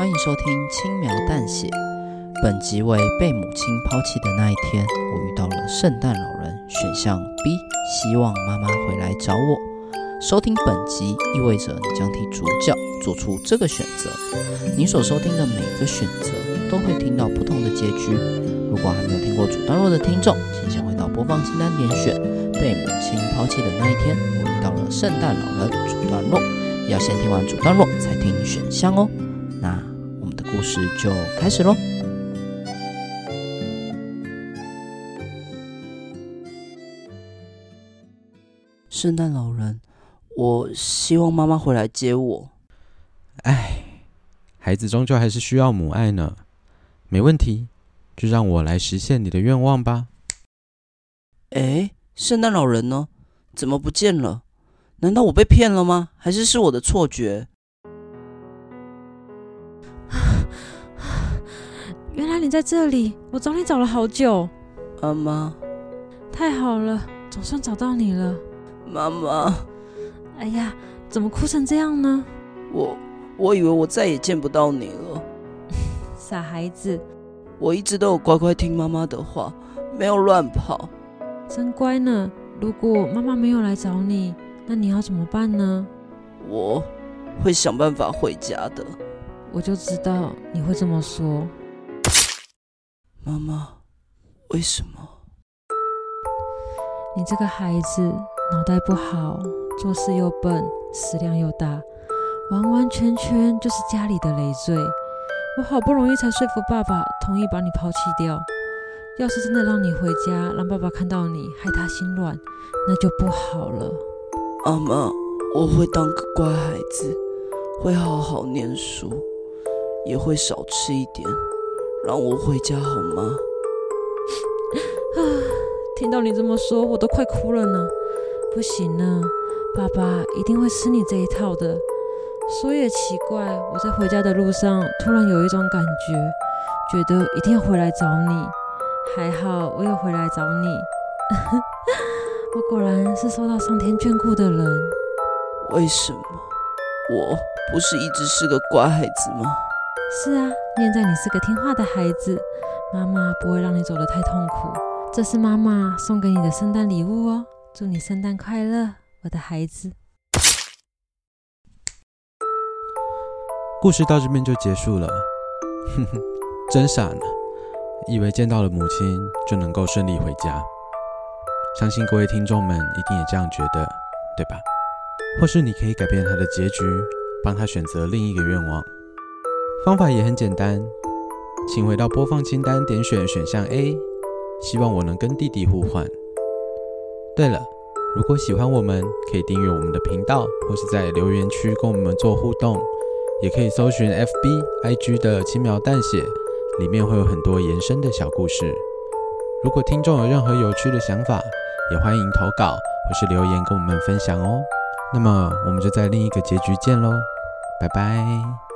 欢迎收听轻描淡写。本集为被母亲抛弃的那一天，我遇到了圣诞老人。选项 B，希望妈妈回来找我。收听本集意味着你将替主角做出这个选择。你所收听的每个选择都会听到不同的结局。如果还没有听过主段落的听众，请先回到播放清单点选。被母亲抛弃的那一天，我遇到了圣诞老人。主段落要先听完主段落才听选项哦。那故事就开始喽。圣诞老人，我希望妈妈回来接我。哎，孩子终究还是需要母爱呢。没问题，就让我来实现你的愿望吧。哎，圣诞老人呢？怎么不见了？难道我被骗了吗？还是是我的错觉？原来你在这里，我找你找了好久。妈妈，太好了，总算找到你了。妈妈，哎呀，怎么哭成这样呢？我我以为我再也见不到你了。傻孩子，我一直都有乖乖听妈妈的话，没有乱跑。真乖呢。如果妈妈没有来找你，那你要怎么办呢？我会想办法回家的。我就知道你会这么说。妈妈，为什么？你这个孩子脑袋不好，做事又笨，食量又大，完完全全就是家里的累赘。我好不容易才说服爸爸同意把你抛弃掉。要是真的让你回家，让爸爸看到你，害他心乱，那就不好了。妈妈，我会当个乖孩子，会好好念书，也会少吃一点，让我回家好吗？啊，听到你这么说，我都快哭了呢。不行呢，爸爸一定会吃你这一套的。说也奇怪，我在回家的路上，突然有一种感觉，觉得一定要回来找你。还好我有回来找你，我果然是受到上天眷顾的人。为什么？我不是一直是个乖孩子吗？是啊，念在你是个听话的孩子，妈妈不会让你走得太痛苦。这是妈妈送给你的圣诞礼物哦，祝你圣诞快乐，我的孩子。故事到这边就结束了，哼哼，真傻呢。以为见到了母亲就能够顺利回家，相信各位听众们一定也这样觉得，对吧？或是你可以改变他的结局，帮他选择另一个愿望。方法也很简单，请回到播放清单，点选选项 A，希望我能跟弟弟互换。对了，如果喜欢我们，可以订阅我们的频道，或是在留言区跟我们做互动，也可以搜寻 FB、IG 的轻描淡写。里面会有很多延伸的小故事。如果听众有任何有趣的想法，也欢迎投稿或是留言跟我们分享哦。那么我们就在另一个结局见喽，拜拜。